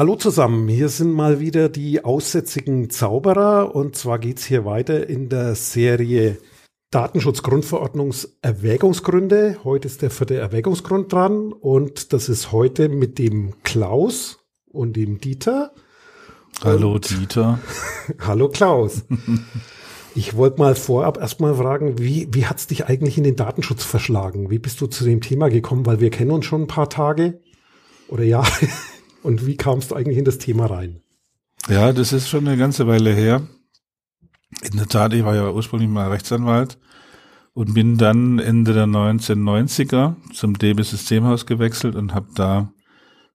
Hallo zusammen, hier sind mal wieder die aussätzigen Zauberer und zwar geht's hier weiter in der Serie Datenschutzgrundverordnungserwägungsgründe. Heute ist der vierte Erwägungsgrund dran und das ist heute mit dem Klaus und dem Dieter. Hallo und Dieter. Hallo Klaus. Ich wollte mal vorab erstmal fragen, wie, wie hat's dich eigentlich in den Datenschutz verschlagen? Wie bist du zu dem Thema gekommen? Weil wir kennen uns schon ein paar Tage oder Jahre. Und wie kamst du eigentlich in das Thema rein? Ja, das ist schon eine ganze Weile her. In der Tat, ich war ja ursprünglich mal Rechtsanwalt und bin dann Ende der 1990er zum DB Systemhaus gewechselt und habe da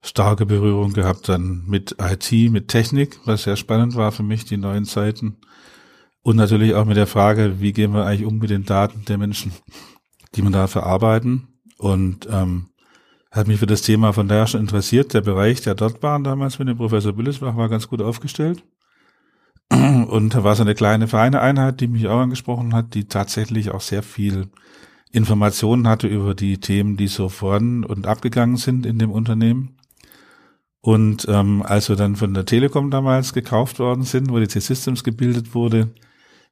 starke Berührung gehabt dann mit IT, mit Technik, was sehr spannend war für mich, die neuen Zeiten. Und natürlich auch mit der Frage, wie gehen wir eigentlich um mit den Daten der Menschen, die man da verarbeiten. Und ähm, hat mich für das Thema von daher schon interessiert. Der Bereich, der dort war damals mit dem Professor Büllesbach, war ganz gut aufgestellt. Und da war so eine kleine Vereineinheit, die mich auch angesprochen hat, die tatsächlich auch sehr viel Informationen hatte über die Themen, die so voran und abgegangen sind in dem Unternehmen. Und ähm, als wir dann von der Telekom damals gekauft worden sind, wo die T-Systems gebildet wurde,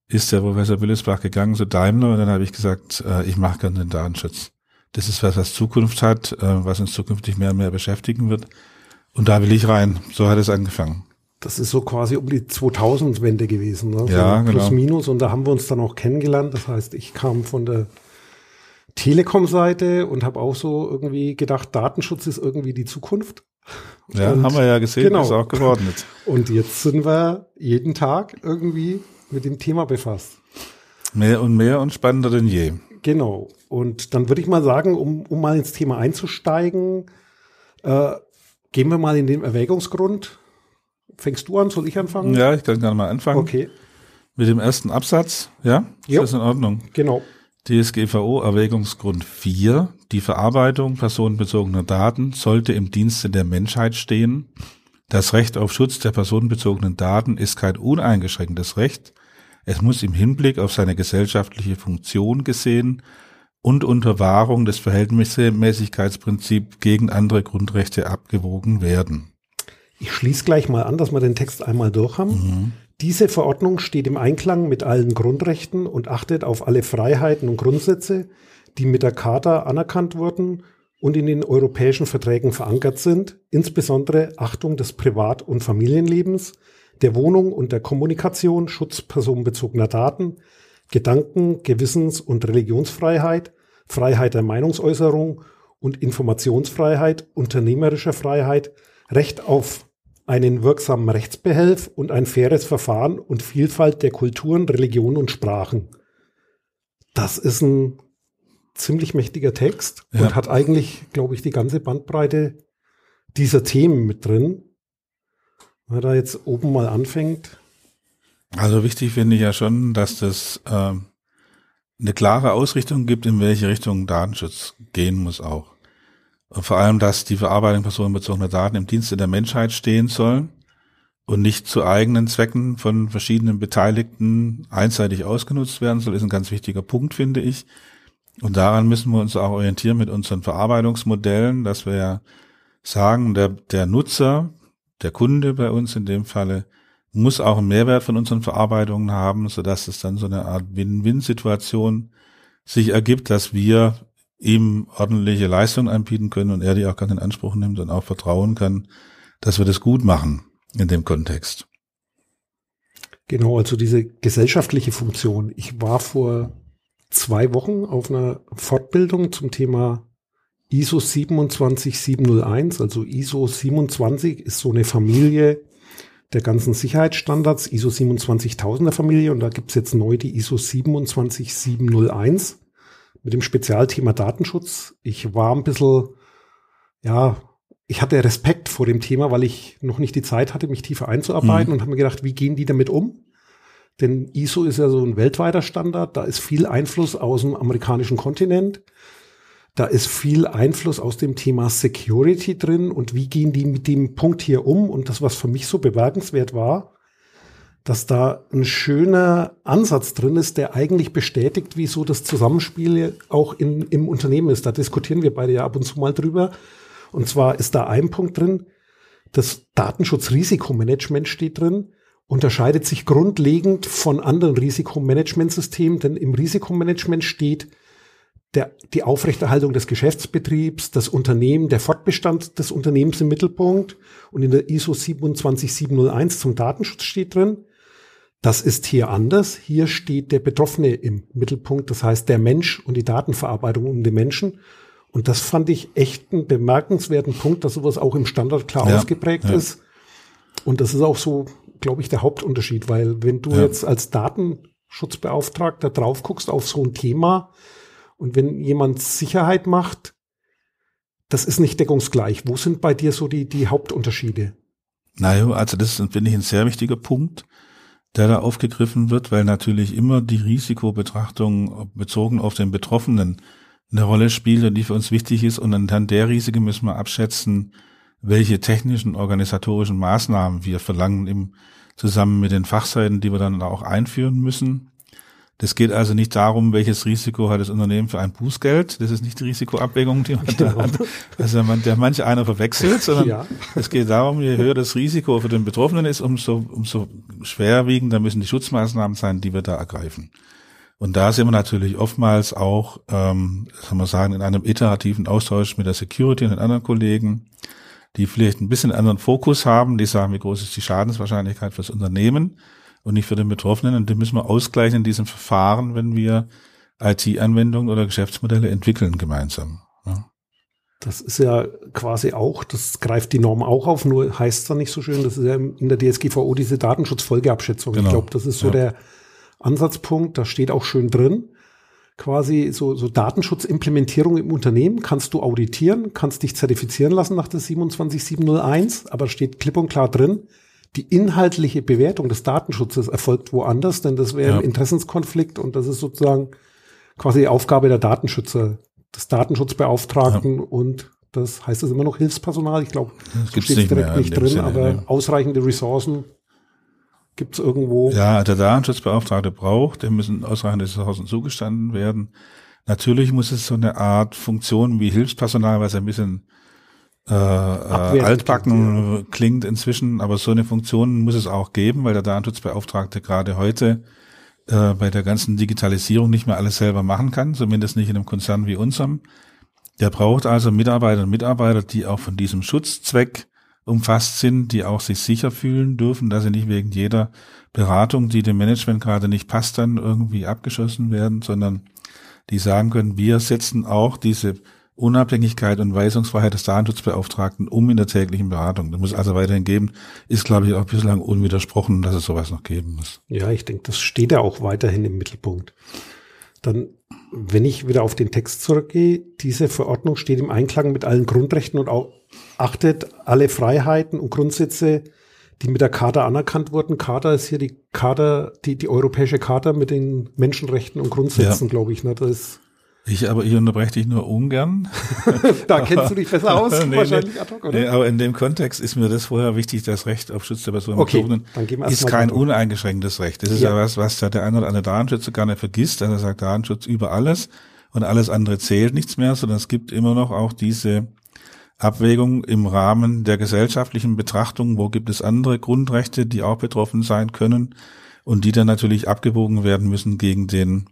ist der Professor Büllesbach gegangen zu Daimler und dann habe ich gesagt, äh, ich mache gerne den Datenschutz. Das ist was, was Zukunft hat, äh, was uns zukünftig mehr und mehr beschäftigen wird. Und da will ich rein. So hat es angefangen. Das ist so quasi um die 2000-Wende gewesen, ne? Ja, so genau. Plus minus. Und da haben wir uns dann auch kennengelernt. Das heißt, ich kam von der Telekom-Seite und habe auch so irgendwie gedacht, Datenschutz ist irgendwie die Zukunft. Ja, und haben wir ja gesehen, genau. ist auch geworden jetzt. Und jetzt sind wir jeden Tag irgendwie mit dem Thema befasst. Mehr und mehr und spannender denn je. Genau. Und dann würde ich mal sagen, um, um mal ins Thema einzusteigen, äh, gehen wir mal in den Erwägungsgrund. Fängst du an? Soll ich anfangen? Ja, ich kann gerne mal anfangen. Okay, Mit dem ersten Absatz, ja? Ist das in Ordnung? genau. DSGVO Erwägungsgrund 4. Die Verarbeitung personenbezogener Daten sollte im Dienste der Menschheit stehen. Das Recht auf Schutz der personenbezogenen Daten ist kein uneingeschränktes Recht. Es muss im Hinblick auf seine gesellschaftliche Funktion gesehen und unter Wahrung des Verhältnismäßigkeitsprinzips gegen andere Grundrechte abgewogen werden. Ich schließe gleich mal an, dass wir den Text einmal durch haben. Diese Verordnung steht im Einklang mit allen Grundrechten und achtet auf alle Freiheiten und Grundsätze, die mit der Charta anerkannt wurden und in den europäischen Verträgen verankert sind, insbesondere Achtung des Privat- und Familienlebens, der Wohnung und der Kommunikation, Schutz personenbezogener Daten, Gedanken-, Gewissens- und Religionsfreiheit, Freiheit der Meinungsäußerung und Informationsfreiheit, unternehmerischer Freiheit, Recht auf einen wirksamen Rechtsbehelf und ein faires Verfahren und Vielfalt der Kulturen, Religionen und Sprachen. Das ist ein ziemlich mächtiger Text Ja. und hat eigentlich, glaube ich, die ganze Bandbreite dieser Themen mit drin. Wenn man da jetzt oben mal anfängt, Also wichtig finde ich ja schon, dass das ähm, eine klare Ausrichtung gibt, in welche Richtung Datenschutz gehen muss auch. Und vor allem, dass die Verarbeitung personenbezogener Daten im Dienste der Menschheit stehen soll und nicht zu eigenen Zwecken von verschiedenen Beteiligten einseitig ausgenutzt werden soll, ist ein ganz wichtiger Punkt, finde ich. Und daran müssen wir uns auch orientieren mit unseren Verarbeitungsmodellen, dass wir ja sagen, der, der Nutzer, der Kunde bei uns in dem Falle, muss auch einen Mehrwert von unseren Verarbeitungen haben, sodass es dann so eine Art Win-Win-Situation sich ergibt, dass wir ihm ordentliche Leistung anbieten können und er die auch ganz in Anspruch nimmt und auch vertrauen kann, dass wir das gut machen in dem Kontext. Genau, also diese gesellschaftliche Funktion. Ich war vor zwei Wochen auf einer Fortbildung zum Thema ISO 27701. Also ISO 27 ist so eine Familie der ganzen Sicherheitsstandards, ISO 27000er Familie. Und da gibt's jetzt neu die ISO 27701 mit dem Spezialthema Datenschutz. Ich war ein bisschen, ja, ich hatte Respekt vor dem Thema, weil ich noch nicht die Zeit hatte, mich tiefer einzuarbeiten Mhm. und habe mir gedacht, wie gehen die damit um? Denn ISO ist ja so ein weltweiter Standard, da ist viel Einfluss aus dem amerikanischen Kontinent. Da ist viel Einfluss aus dem Thema Security drin und wie gehen die mit dem Punkt hier um? Und das, was für mich so bemerkenswert war, dass da ein schöner Ansatz drin ist, der eigentlich bestätigt, wieso das Zusammenspiel auch in, im Unternehmen ist. Da diskutieren wir beide ja ab und zu mal drüber. Und zwar ist da ein Punkt drin, Das Datenschutzrisikomanagement steht drin, unterscheidet sich grundlegend von anderen Risikomanagementsystemen, denn im Risikomanagement steht der, die Aufrechterhaltung des Geschäftsbetriebs, das Unternehmen, der Fortbestand des Unternehmens im Mittelpunkt und in der ISO 27701 zum Datenschutz steht drin. Das ist hier anders. Hier steht der Betroffene im Mittelpunkt, das heißt der Mensch und die Datenverarbeitung um den Menschen. Und das fand ich echt einen bemerkenswerten Punkt, dass sowas auch im Standard klar ja, ausgeprägt ja. ist. Und das ist auch so, glaube ich, der Hauptunterschied, weil wenn du ja. jetzt als Datenschutzbeauftragter drauf guckst auf so ein Thema, und wenn jemand Sicherheit macht, das ist nicht deckungsgleich. Wo sind bei dir so die, die Hauptunterschiede? Naja, also das ist, finde ich, ein sehr wichtiger Punkt, der da aufgegriffen wird, weil natürlich immer die Risikobetrachtung bezogen auf den Betroffenen eine Rolle spielt und die für uns wichtig ist. Und anhand der Risiken müssen wir abschätzen, welche technischen, organisatorischen Maßnahmen wir verlangen im zusammen mit den Fachseiten, die wir dann auch einführen müssen. Das geht also nicht darum, welches Risiko hat das Unternehmen für ein Bußgeld. Das ist nicht die Risikoabwägung, die man da genau. hat. Also man, der manche einer verwechselt, sondern ja. es geht darum, je höher das Risiko für den Betroffenen ist, umso, umso schwerwiegender müssen die Schutzmaßnahmen sein, die wir da ergreifen. Und da sind wir natürlich oftmals auch, ähm, soll man sagen, in einem iterativen Austausch mit der Security und den anderen Kollegen, die vielleicht ein bisschen anderen Fokus haben, die sagen, wie groß ist die Schadenswahrscheinlichkeit fürs Unternehmen und nicht für den Betroffenen. Und die müssen wir ausgleichen in diesem Verfahren, wenn wir IT-Anwendungen oder Geschäftsmodelle entwickeln gemeinsam. Ja. Das ist ja quasi auch, das greift die Norm auch auf, nur heißt es dann nicht so schön, das ist ja in der DSGVO diese Datenschutzfolgeabschätzung. Genau. Ich glaube, das ist so ja. der Ansatzpunkt, da steht auch schön drin. Quasi so, so Datenschutzimplementierung im Unternehmen kannst du auditieren, kannst dich zertifizieren lassen nach der 27701, aber steht klipp und klar drin, die inhaltliche Bewertung des Datenschutzes erfolgt woanders, denn das wäre ja. ein Interessenskonflikt und das ist sozusagen quasi die Aufgabe der Datenschützer, des Datenschutzbeauftragten ja. und das heißt es immer noch Hilfspersonal. Ich glaube, das steht direkt nicht drin, Sinne, aber ne? ausreichende Ressourcen gibt es irgendwo. Ja, der Datenschutzbeauftragte braucht, dem müssen ausreichende Ressourcen zugestanden werden. Natürlich muss es so eine Art Funktion wie Hilfspersonal, was ein bisschen äh, äh, altbacken ja. klingt inzwischen, aber so eine Funktion muss es auch geben, weil der Datenschutzbeauftragte gerade heute äh, bei der ganzen Digitalisierung nicht mehr alles selber machen kann, zumindest nicht in einem Konzern wie unserem. Der braucht also Mitarbeiter und Mitarbeiter, die auch von diesem Schutzzweck umfasst sind, die auch sich sicher fühlen dürfen, dass sie nicht wegen jeder Beratung, die dem Management gerade nicht passt, dann irgendwie abgeschossen werden, sondern die sagen können, wir setzen auch diese Unabhängigkeit und Weisungsfreiheit des Datenschutzbeauftragten um in der täglichen Beratung. Das muss also weiterhin geben. Ist, glaube ich, auch bislang unwidersprochen, dass es sowas noch geben muss. Ja, ich denke, das steht ja auch weiterhin im Mittelpunkt. Dann, wenn ich wieder auf den Text zurückgehe, diese Verordnung steht im Einklang mit allen Grundrechten und auch achtet alle Freiheiten und Grundsätze, die mit der Charta anerkannt wurden. Charta ist hier die Charta, die, die europäische Charta mit den Menschenrechten und Grundsätzen, ja. glaube ich. Ne? Das ist ich aber ich unterbreche dich nur ungern. da kennst du dich besser aus, nee, wahrscheinlich nee, ad hoc, oder? Nee, aber in dem Kontext ist mir das vorher wichtig, das Recht auf Schutz der Personen okay, ist kein uneingeschränktes Recht. Das ist ja, ja was, was der eine oder andere Datenschützer gerne vergisst. Also er sagt Datenschutz über alles und alles andere zählt nichts mehr, sondern es gibt immer noch auch diese Abwägung im Rahmen der gesellschaftlichen Betrachtung, wo gibt es andere Grundrechte, die auch betroffen sein können und die dann natürlich abgewogen werden müssen gegen den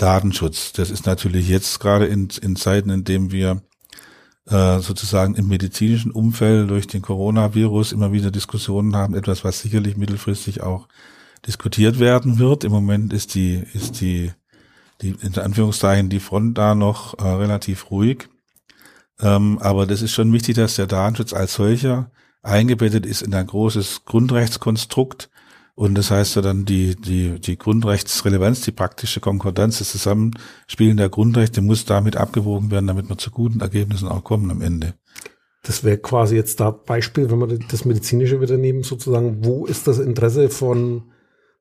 Datenschutz. Das ist natürlich jetzt gerade in, in Zeiten, in denen wir äh, sozusagen im medizinischen Umfeld durch den Coronavirus immer wieder Diskussionen haben, etwas, was sicherlich mittelfristig auch diskutiert werden wird. Im Moment ist die, ist die, die in Anführungszeichen die Front da noch äh, relativ ruhig. Ähm, aber das ist schon wichtig, dass der Datenschutz als solcher eingebettet ist in ein großes Grundrechtskonstrukt, und das heißt ja dann, die, die, die Grundrechtsrelevanz, die praktische Konkordanz, das Zusammenspielen der Grundrechte muss damit abgewogen werden, damit wir zu guten Ergebnissen auch kommen am Ende. Das wäre quasi jetzt da Beispiel, wenn wir das medizinische wieder nehmen, sozusagen, wo ist das Interesse von,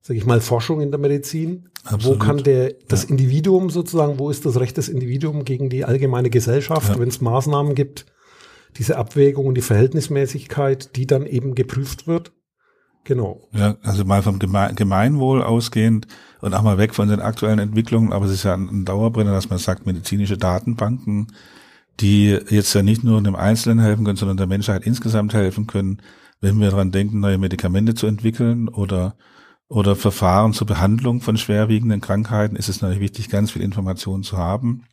sag ich mal, Forschung in der Medizin? Absolut. Wo kann der, das ja. Individuum sozusagen, wo ist das Recht des Individuums gegen die allgemeine Gesellschaft, ja. wenn es Maßnahmen gibt, diese Abwägung und die Verhältnismäßigkeit, die dann eben geprüft wird? Genau. Ja, also mal vom Gemeinwohl ausgehend und auch mal weg von den aktuellen Entwicklungen, aber es ist ja ein Dauerbrenner, dass man sagt, medizinische Datenbanken, die jetzt ja nicht nur einem Einzelnen helfen können, sondern der Menschheit insgesamt helfen können, wenn wir daran denken, neue Medikamente zu entwickeln oder oder Verfahren zur Behandlung von schwerwiegenden Krankheiten, ist es natürlich wichtig, ganz viel Informationen zu haben.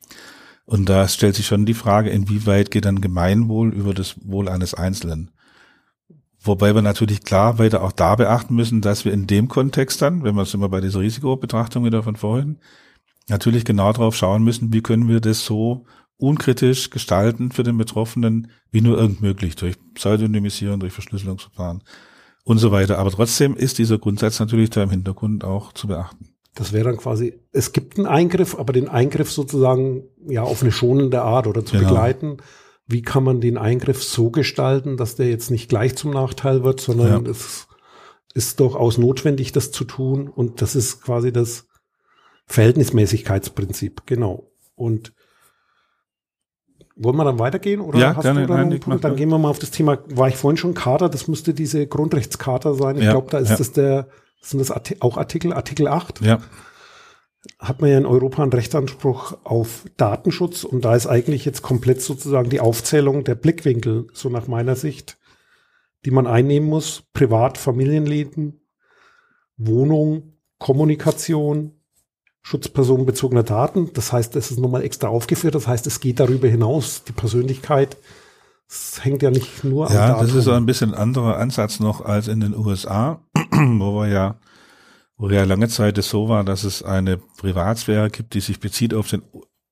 Und da stellt sich schon die Frage, inwieweit geht dann Gemeinwohl über das Wohl eines Einzelnen? Wobei wir natürlich klar weiter auch da beachten müssen, dass wir in dem Kontext dann, wenn wir es immer bei dieser Risikobetrachtung wieder von vorhin, natürlich genau darauf schauen müssen, wie können wir das so unkritisch gestalten für den Betroffenen, wie nur irgend möglich, durch Pseudonymisierung, durch Verschlüsselungsverfahren und so weiter. Aber trotzdem ist dieser Grundsatz natürlich da im Hintergrund auch zu beachten. Das wäre dann quasi, es gibt einen Eingriff, aber den Eingriff sozusagen ja auf eine schonende Art oder zu genau. begleiten. Wie kann man den Eingriff so gestalten, dass der jetzt nicht gleich zum Nachteil wird, sondern ja. es ist durchaus notwendig, das zu tun. Und das ist quasi das Verhältnismäßigkeitsprinzip, genau. Und wollen wir dann weitergehen? Oder ja, hast gerne, du da nein, Punkt? Dann gehen wir mal auf das Thema, war ich vorhin schon Kater, das müsste diese Grundrechtscharta sein. Ich ja, glaube, da ist ja. das der, sind das auch Artikel, Artikel 8? Ja. Hat man ja in Europa einen Rechtsanspruch auf Datenschutz und da ist eigentlich jetzt komplett sozusagen die Aufzählung der Blickwinkel, so nach meiner Sicht, die man einnehmen muss. Privat, Familienleben, Wohnung, Kommunikation, schutzpersonenbezogener Daten. Das heißt, es ist nochmal extra aufgeführt. Das heißt, es geht darüber hinaus. Die Persönlichkeit, es hängt ja nicht nur ja, am Datum. Ja, das ist ein bisschen anderer Ansatz noch als in den USA, wo wir ja, wo ja lange Zeit es so war, dass es eine Privatsphäre gibt, die sich bezieht auf den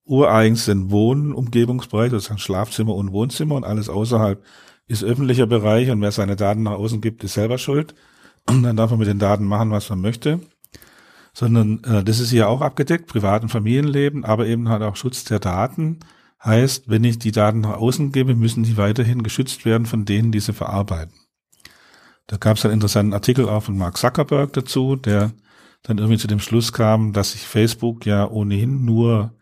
ureigensten Wohnumgebungsbereich, sozusagen Schlafzimmer und Wohnzimmer und alles außerhalb ist öffentlicher Bereich und wer seine Daten nach außen gibt, ist selber schuld. Und dann darf man mit den Daten machen, was man möchte sondern äh, das ist hier auch abgedeckt, Privat- und Familienleben, aber eben halt auch Schutz der Daten. Heißt, wenn ich die Daten nach außen gebe, müssen die weiterhin geschützt werden von denen, die sie verarbeiten. Da gab es einen interessanten Artikel auch von Mark Zuckerberg dazu, der dann irgendwie zu dem Schluss kam, dass sich Facebook ja ohnehin nur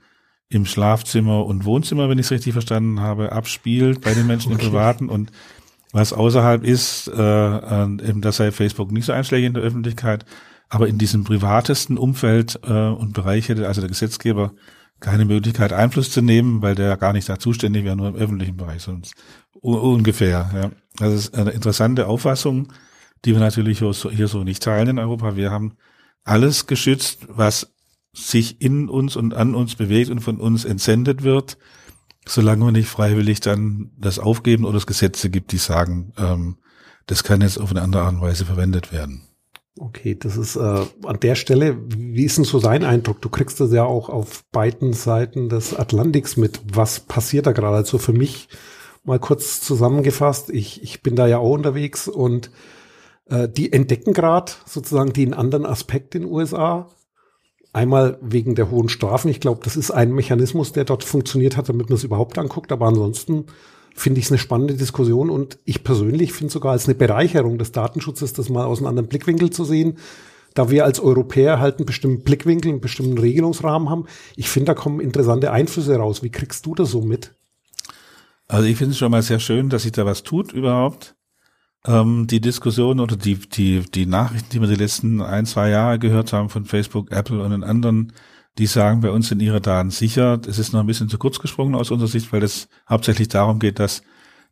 im Schlafzimmer und Wohnzimmer, wenn ich es richtig verstanden habe, abspielt bei den Menschen okay. im Privaten und was außerhalb ist, äh, eben das sei Facebook nicht so einschlägig in der Öffentlichkeit. Aber in diesem privatesten Umfeld äh, und Bereich hätte also der Gesetzgeber keine Möglichkeit, Einfluss zu nehmen, weil der ja gar nicht da zuständig wäre, nur im öffentlichen Bereich sonst. ungefähr, ja. Das ist eine interessante Auffassung, die wir natürlich hier so, nicht teilen in Europa. Wir haben alles geschützt, was sich in uns und an uns bewegt und von uns entsendet wird, solange wir nicht freiwillig dann das aufgeben oder es Gesetze gibt, die sagen, ähm, das kann jetzt auf eine andere Art und Weise verwendet werden. Okay, das ist äh, an der Stelle, wie ist denn so dein Eindruck? Du kriegst das ja auch auf beiden Seiten des Atlantiks mit. Was passiert da gerade? Also für mich mal kurz zusammengefasst, ich, ich bin da ja auch unterwegs und äh, die entdecken gerade sozusagen den anderen Aspekt in den USA. Einmal wegen der hohen Strafen. Ich glaube, das ist ein Mechanismus, der dort funktioniert hat, damit man es überhaupt anguckt. Aber ansonsten finde ich es eine spannende Diskussion und ich persönlich finde sogar als eine Bereicherung des Datenschutzes, das mal aus einem anderen Blickwinkel zu sehen, da wir als Europäer halt einen bestimmten Blickwinkel, einen bestimmten Regelungsrahmen haben. Ich finde, da kommen interessante Einflüsse raus. Wie kriegst du das so mit? Also ich finde es schon mal sehr schön, dass sich da was tut überhaupt. Ähm, die Diskussion oder die, die, die Nachrichten, die wir die letzten ein, zwei Jahre gehört haben von Facebook, Apple und den anderen die sagen, bei uns sind ihre Daten sicher. Das ist noch ein bisschen zu kurz gesprungen aus unserer Sicht, weil es hauptsächlich darum geht, dass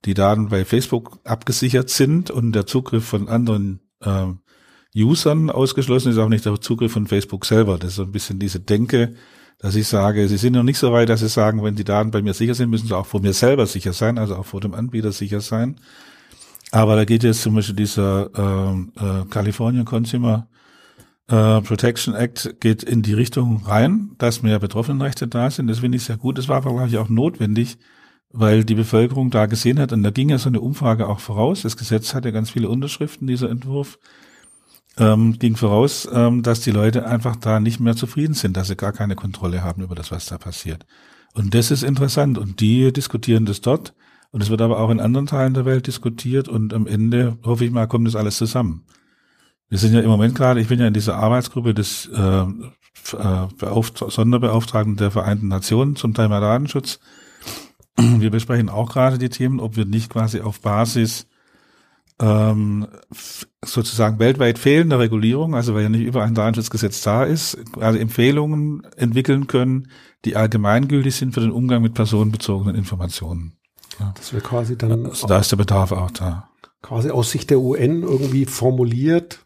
die Daten bei Facebook abgesichert sind und der Zugriff von anderen äh, Usern ausgeschlossen ist, auch nicht der Zugriff von Facebook selber. Das ist so ein bisschen diese Denke, dass ich sage, sie sind noch nicht so weit, dass sie sagen, wenn die Daten bei mir sicher sind, müssen sie auch vor mir selber sicher sein, also auch vor dem Anbieter sicher sein. Aber da geht jetzt zum Beispiel dieser äh, äh, California Consumer äh, Protection Act geht in die Richtung rein, dass mehr Betroffenenrechte da sind. Das finde ich sehr gut. Das war aber, glaube ich, auch notwendig, weil die Bevölkerung da gesehen hat, und da ging ja so eine Umfrage auch voraus. Das Gesetz hatte ganz viele Unterschriften, dieser Entwurf. Ähm, ging voraus, ähm, dass die Leute einfach da nicht mehr zufrieden sind, dass sie gar keine Kontrolle haben über das, was da passiert. Und das ist interessant. Und die diskutieren das dort. Und es wird aber auch in anderen Teilen der Welt diskutiert. Und am Ende, hoffe ich mal, kommt das alles zusammen. Wir sind ja im Moment gerade, ich bin ja in dieser Arbeitsgruppe des äh, äh Sonderbeauftragten der Vereinten Nationen zum Thema Datenschutz. Wir besprechen auch gerade die Themen, ob wir nicht quasi auf Basis ähm, sozusagen weltweit fehlende Regulierung, also weil ja nicht überall ein Datenschutzgesetz da ist, also Empfehlungen entwickeln können, die allgemeingültig sind für den Umgang mit personenbezogenen Informationen. Ja. Das wäre quasi dann. Also da ist der Bedarf auch da. Quasi aus Sicht der UN irgendwie formuliert.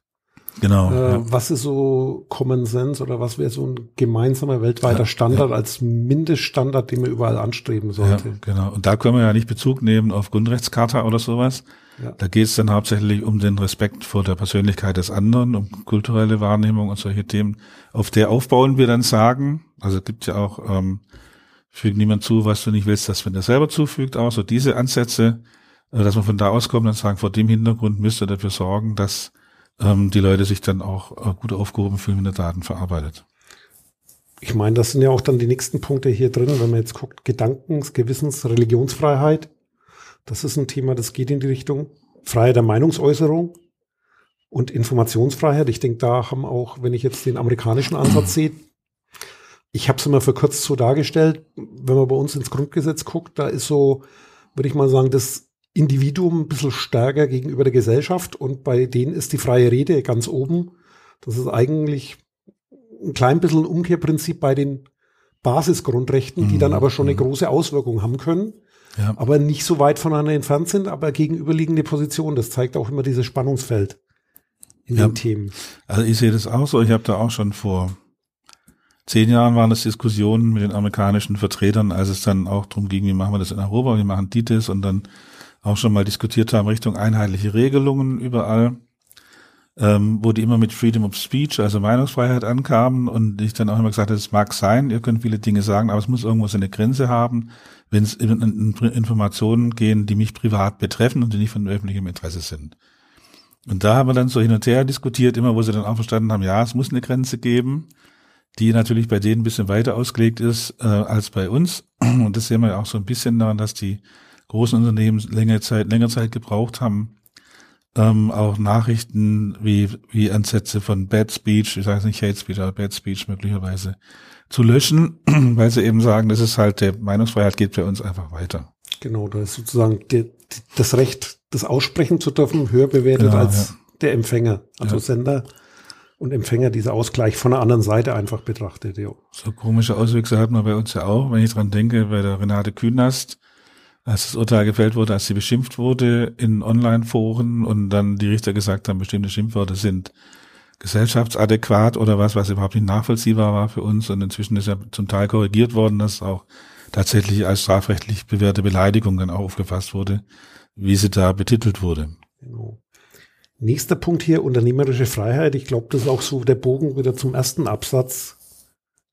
Genau. Äh, ja. Was ist so Common Sense oder was wäre so ein gemeinsamer weltweiter Standard ja, als Mindeststandard, den man überall anstreben sollte? Ja, genau. Und da können wir ja nicht Bezug nehmen auf Grundrechtscharta oder sowas. Ja. Da geht es dann hauptsächlich um den Respekt vor der Persönlichkeit des anderen, um kulturelle Wahrnehmung und solche Themen. Auf der aufbauen wir dann sagen, also es gibt ja auch ähm, fügt niemand zu, was du nicht willst, dass man dir selber zufügt, aber so diese Ansätze, äh, dass man von da auskommt und sagen, vor dem Hintergrund müsst ihr dafür sorgen, dass ähm, die Leute sich dann auch äh, gut aufgehoben fühlen, wenn der Daten verarbeitet. Ich meine, das sind ja auch dann die nächsten Punkte hier drin, wenn man jetzt guckt, Gedankens-, Gewissens-, Religionsfreiheit. Das ist ein Thema, das geht in die Richtung. Freiheit der Meinungsäußerung und Informationsfreiheit. Ich denke, da haben auch, wenn ich jetzt den amerikanischen Ansatz sehe, ich habe es immer für kurz so dargestellt, wenn man bei uns ins Grundgesetz guckt, da ist so, würde ich mal sagen, das Individuum ein bisschen stärker gegenüber der Gesellschaft und bei denen ist die freie Rede ganz oben. Das ist eigentlich ein klein bisschen ein Umkehrprinzip bei den Basisgrundrechten, die dann mhm. aber schon eine mhm. große Auswirkung haben können, ja. aber nicht so weit voneinander entfernt sind, aber gegenüberliegende Positionen. Das zeigt auch immer dieses Spannungsfeld in ja. den Themen. Also ich sehe das auch so. Ich habe da auch schon vor zehn Jahren waren das Diskussionen mit den amerikanischen Vertretern, als es dann auch darum ging, wie machen wir das in Europa, wie machen die das und dann auch schon mal diskutiert haben Richtung einheitliche Regelungen überall, ähm, wo die immer mit Freedom of Speech, also Meinungsfreiheit ankamen und ich dann auch immer gesagt habe, es mag sein, ihr könnt viele Dinge sagen, aber es muss irgendwo so eine Grenze haben, wenn es in, in Informationen gehen, die mich privat betreffen und die nicht von öffentlichem Interesse sind. Und da haben wir dann so hin und her diskutiert, immer wo sie dann auch verstanden haben, ja, es muss eine Grenze geben die natürlich bei denen ein bisschen weiter ausgelegt ist äh, als bei uns. Und das sehen wir ja auch so ein bisschen daran, dass die großen Unternehmen längere Zeit, längere Zeit gebraucht haben, ähm, auch Nachrichten wie, wie Ansätze von Bad Speech, ich sage nicht Hate Speech, aber Bad Speech möglicherweise zu löschen, weil sie eben sagen, das ist halt, der Meinungsfreiheit geht bei uns einfach weiter. Genau, da ist sozusagen die, das Recht, das aussprechen zu dürfen, höher bewertet genau, als ja. der Empfänger, also ja. Sender und Empfänger dieser Ausgleich von der anderen Seite einfach betrachtet. Jo. So komische Auswüchse hat man bei uns ja auch, wenn ich dran denke, bei der Renate Künast, als das Urteil gefällt wurde, als sie beschimpft wurde in Online-Foren und dann die Richter gesagt haben, bestimmte Schimpfworte sind gesellschaftsadäquat oder was, was überhaupt nicht nachvollziehbar war für uns. Und inzwischen ist ja zum Teil korrigiert worden, dass auch tatsächlich als strafrechtlich bewährte Beleidigung dann auch aufgefasst wurde, wie sie da betitelt wurde. Genau. Nächster Punkt hier, unternehmerische Freiheit. Ich glaube, das ist auch so der Bogen wieder zum ersten Absatz.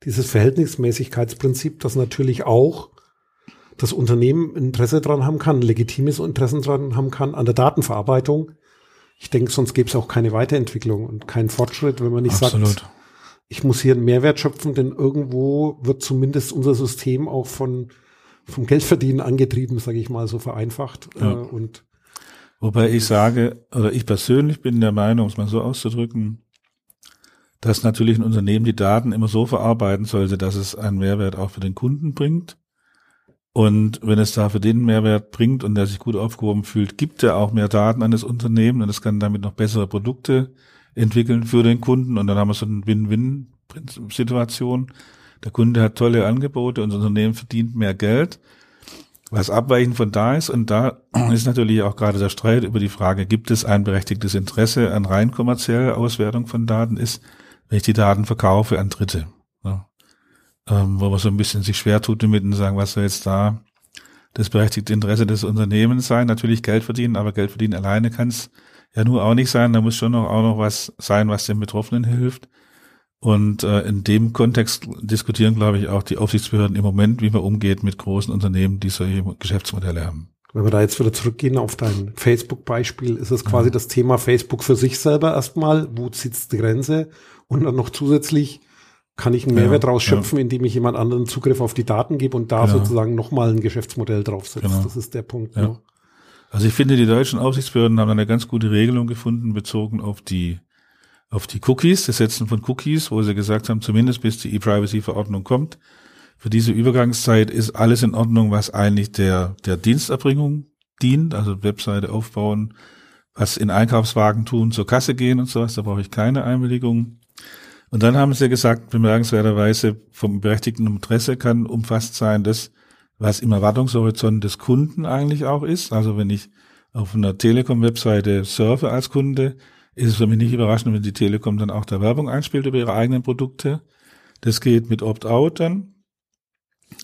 Dieses Verhältnismäßigkeitsprinzip, das natürlich auch das Unternehmen Interesse dran haben kann, legitimes Interesse dran haben kann an der Datenverarbeitung. Ich denke, sonst gäbe es auch keine Weiterentwicklung und keinen Fortschritt, wenn man nicht Absolut. sagt, ich muss hier einen Mehrwert schöpfen, denn irgendwo wird zumindest unser System auch von vom Geldverdienen angetrieben, sage ich mal so vereinfacht. Ja. Äh, und Wobei ich sage, oder ich persönlich bin der Meinung, um es mal so auszudrücken, dass natürlich ein Unternehmen die Daten immer so verarbeiten sollte, dass es einen Mehrwert auch für den Kunden bringt. Und wenn es da für den Mehrwert bringt und der sich gut aufgehoben fühlt, gibt er auch mehr Daten an das Unternehmen und es kann damit noch bessere Produkte entwickeln für den Kunden und dann haben wir so eine Win-Win-Situation. Der Kunde hat tolle Angebote, unser Unternehmen verdient mehr Geld was abweichend von da ist. Und da ist natürlich auch gerade der Streit über die Frage, gibt es ein berechtigtes Interesse an rein kommerzieller Auswertung von Daten ist, wenn ich die Daten verkaufe an Dritte. Ähm, wo man so ein bisschen sich schwer tut damit und sagen, was soll jetzt da das berechtigte Interesse des Unternehmens sein? Natürlich Geld verdienen, aber Geld verdienen alleine kann es ja nur auch nicht sein. Da muss schon noch, auch noch was sein, was den Betroffenen hilft. Und äh, in dem Kontext diskutieren, glaube ich, auch die Aufsichtsbehörden im Moment, wie man umgeht mit großen Unternehmen, die solche Geschäftsmodelle haben. Wenn wir da jetzt wieder zurückgehen auf dein Facebook-Beispiel, ist es quasi ja. das Thema Facebook für sich selber erstmal. Wo sitzt die Grenze? Und dann noch zusätzlich kann ich einen Mehrwert ja, rausschöpfen, ja. indem ich jemand anderen Zugriff auf die Daten gebe und da sozusagen nochmal ein Geschäftsmodell draufsetze. Genau. Das ist der Punkt. Ja. Also ich finde, die deutschen Aufsichtsbehörden haben eine ganz gute Regelung gefunden, bezogen auf die auf die Cookies, das Setzen von Cookies, wo sie gesagt haben, zumindest bis die E-Privacy-Verordnung kommt. Für diese Übergangszeit ist alles in Ordnung, was eigentlich der, der Diensterbringung dient, also Webseite aufbauen, was in Einkaufswagen tun, zur Kasse gehen und sowas, da brauche ich keine Einwilligung. Und dann haben sie gesagt, bemerkenswerterweise vom berechtigten Interesse kann umfasst sein, das, was im Erwartungshorizont des Kunden eigentlich auch ist. Also wenn ich auf einer Telekom-Webseite surfe als Kunde, ist es für mich nicht überraschend, wenn die Telekom dann auch da Werbung einspielt über ihre eigenen Produkte. Das geht mit Opt-out dann.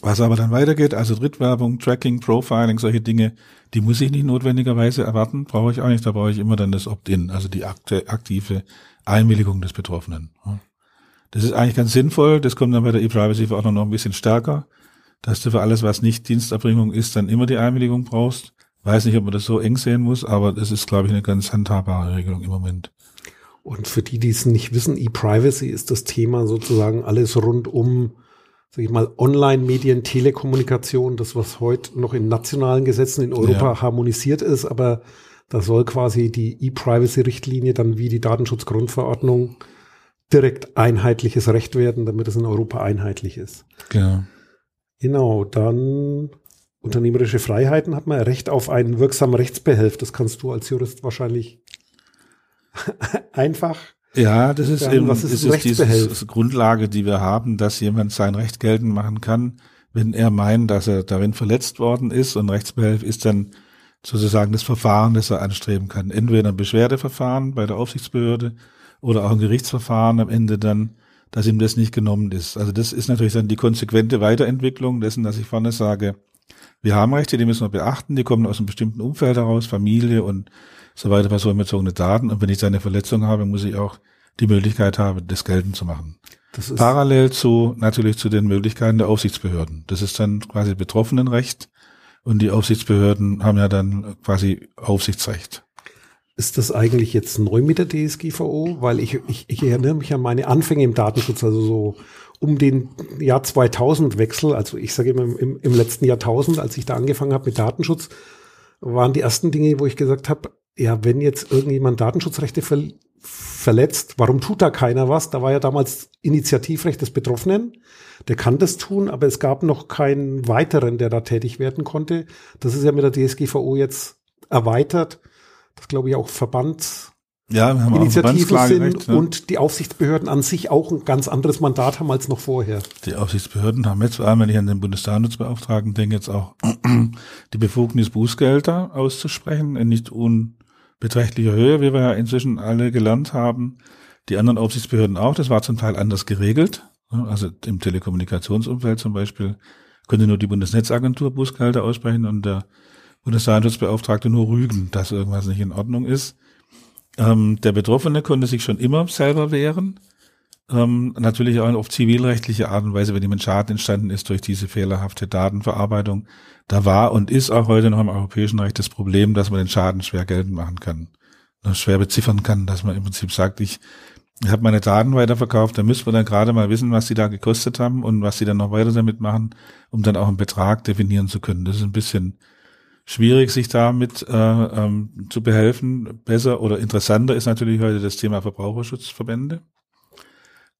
Was aber dann weitergeht, also Drittwerbung, Tracking, Profiling, solche Dinge, die muss ich nicht notwendigerweise erwarten, brauche ich auch nicht, da brauche ich immer dann das Opt-in, also die aktive Einwilligung des Betroffenen. Das ist eigentlich ganz sinnvoll, das kommt dann bei der E-Privacy-Verordnung noch ein bisschen stärker, dass du für alles, was nicht Diensterbringung ist, dann immer die Einwilligung brauchst. Weiß nicht, ob man das so eng sehen muss, aber das ist, glaube ich, eine ganz handhabbare Regelung im Moment. Und für die, die es nicht wissen, E-Privacy ist das Thema sozusagen alles rund um sag ich mal, Online-Medien, Telekommunikation, das, was heute noch in nationalen Gesetzen in Europa ja. harmonisiert ist, aber da soll quasi die E-Privacy-Richtlinie dann wie die Datenschutzgrundverordnung direkt einheitliches Recht werden, damit es in Europa einheitlich ist. Genau. Genau, dann unternehmerische Freiheiten hat man Recht auf einen wirksamen Rechtsbehelf. Das kannst du als Jurist wahrscheinlich einfach ja, das ist eben was ist, ist diese Grundlage, die wir haben, dass jemand sein Recht geltend machen kann, wenn er meint, dass er darin verletzt worden ist. Und Rechtsbehelf ist dann sozusagen das Verfahren, das er anstreben kann. Entweder ein Beschwerdeverfahren bei der Aufsichtsbehörde oder auch ein Gerichtsverfahren am Ende dann, dass ihm das nicht genommen ist. Also das ist natürlich dann die konsequente Weiterentwicklung dessen, dass ich vorne sage, wir haben Rechte, die müssen wir beachten, die kommen aus einem bestimmten Umfeld heraus, Familie und so weiter personenbezogene Daten. Und wenn ich eine Verletzung habe, muss ich auch die Möglichkeit haben, das geltend zu machen. Parallel zu, natürlich zu den Möglichkeiten der Aufsichtsbehörden. Das ist dann quasi Betroffenenrecht und die Aufsichtsbehörden haben ja dann quasi Aufsichtsrecht. Ist das eigentlich jetzt neu mit der DSGVO? Weil ich, ich, ich erinnere mich an meine Anfänge im Datenschutz, also so um den Jahr 2000 Wechsel, also ich sage immer im, im letzten Jahrtausend, als ich da angefangen habe mit Datenschutz, waren die ersten Dinge, wo ich gesagt habe, ja, wenn jetzt irgendjemand Datenschutzrechte ver verletzt, warum tut da keiner was? Da war ja damals Initiativrecht des Betroffenen. Der kann das tun, aber es gab noch keinen weiteren, der da tätig werden konnte. Das ist ja mit der DSGVO jetzt erweitert. Das glaube ich auch Verband ja, Initiativen sind ja. und die Aufsichtsbehörden an sich auch ein ganz anderes Mandat haben als noch vorher. Die Aufsichtsbehörden haben jetzt, vor allem wenn ich an den Bundesdatenschutzbeauftragten denke, jetzt auch die Befugnis, Bußgelder auszusprechen in nicht unbeträchtlicher Höhe, wie wir ja inzwischen alle gelernt haben. Die anderen Aufsichtsbehörden auch, das war zum Teil anders geregelt. Also im Telekommunikationsumfeld zum Beispiel könnte nur die Bundesnetzagentur Bußgelder aussprechen und der Bundesdatenschutzbeauftragte nur rügen, dass irgendwas nicht in Ordnung ist. Ähm, der Betroffene konnte sich schon immer selber wehren. Ähm, natürlich auch auf zivilrechtliche Art und Weise, wenn jemand Schaden entstanden ist durch diese fehlerhafte Datenverarbeitung. Da war und ist auch heute noch im europäischen Recht das Problem, dass man den Schaden schwer geltend machen kann. Schwer beziffern kann, dass man im Prinzip sagt, ich, ich habe meine Daten weiterverkauft, da müsste man dann gerade mal wissen, was sie da gekostet haben und was sie dann noch weiter damit machen, um dann auch einen Betrag definieren zu können. Das ist ein bisschen schwierig, sich damit äh, ähm, zu behelfen. Besser oder interessanter ist natürlich heute das Thema Verbraucherschutzverbände,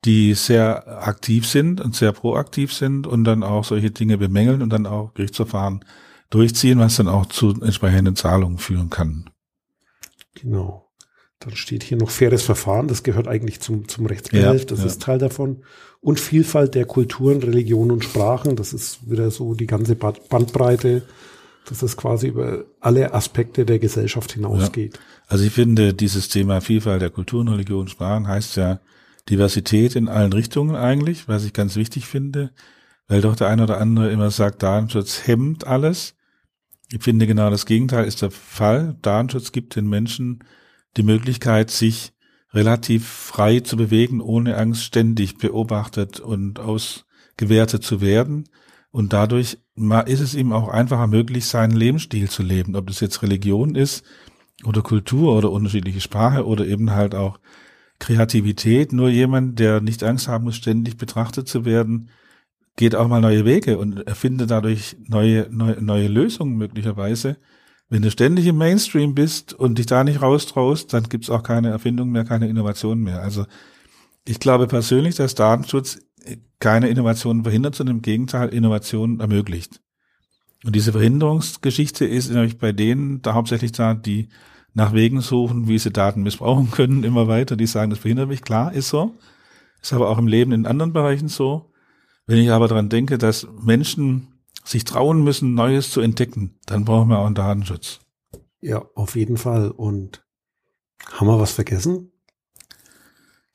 die sehr aktiv sind und sehr proaktiv sind und dann auch solche Dinge bemängeln und dann auch Gerichtsverfahren durchziehen, was dann auch zu entsprechenden Zahlungen führen kann. Genau. Dann steht hier noch faires Verfahren, das gehört eigentlich zum, zum Rechtsbehelf, ja, das ja. ist Teil davon. Und Vielfalt der Kulturen, Religionen und Sprachen, das ist wieder so die ganze Bandbreite dass es quasi über alle Aspekte der Gesellschaft hinausgeht. Ja. Also ich finde, dieses Thema Vielfalt der Kulturen, Religion, Sprachen heißt ja Diversität in allen Richtungen eigentlich, was ich ganz wichtig finde, weil doch der eine oder andere immer sagt, Datenschutz hemmt alles. Ich finde genau das Gegenteil ist der Fall. Datenschutz gibt den Menschen die Möglichkeit, sich relativ frei zu bewegen, ohne Angst ständig beobachtet und ausgewertet zu werden. Und dadurch ist es ihm auch einfacher möglich, seinen Lebensstil zu leben. Ob das jetzt Religion ist oder Kultur oder unterschiedliche Sprache oder eben halt auch Kreativität. Nur jemand, der nicht Angst haben muss, ständig betrachtet zu werden, geht auch mal neue Wege und erfindet dadurch neue, neue, neue Lösungen möglicherweise. Wenn du ständig im Mainstream bist und dich da nicht raustraust, dann gibt's auch keine Erfindung mehr, keine Innovation mehr. Also ich glaube persönlich, dass Datenschutz keine Innovationen verhindert, sondern im Gegenteil Innovationen ermöglicht. Und diese Verhinderungsgeschichte ist nämlich bei denen da hauptsächlich da, die nach Wegen suchen, wie sie Daten missbrauchen können, immer weiter. Die sagen, das behindert mich. Klar, ist so. Ist aber auch im Leben in anderen Bereichen so. Wenn ich aber daran denke, dass Menschen sich trauen müssen, Neues zu entdecken, dann brauchen wir auch einen Datenschutz. Ja, auf jeden Fall. Und haben wir was vergessen?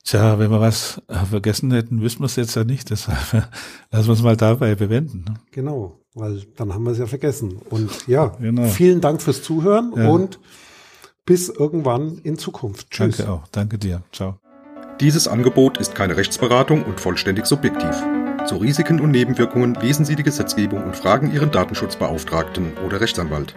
Tja, wenn wir was vergessen hätten, wüssten wir es jetzt ja nicht. Deshalb lassen wir es mal dabei bewenden. Ne? Genau, weil dann haben wir es ja vergessen. Und ja, genau. vielen Dank fürs Zuhören ja. und bis irgendwann in Zukunft. Tschüss. Danke auch. Danke dir. Ciao. Dieses Angebot ist keine Rechtsberatung und vollständig subjektiv. Zu Risiken und Nebenwirkungen lesen Sie die Gesetzgebung und fragen Ihren Datenschutzbeauftragten oder Rechtsanwalt.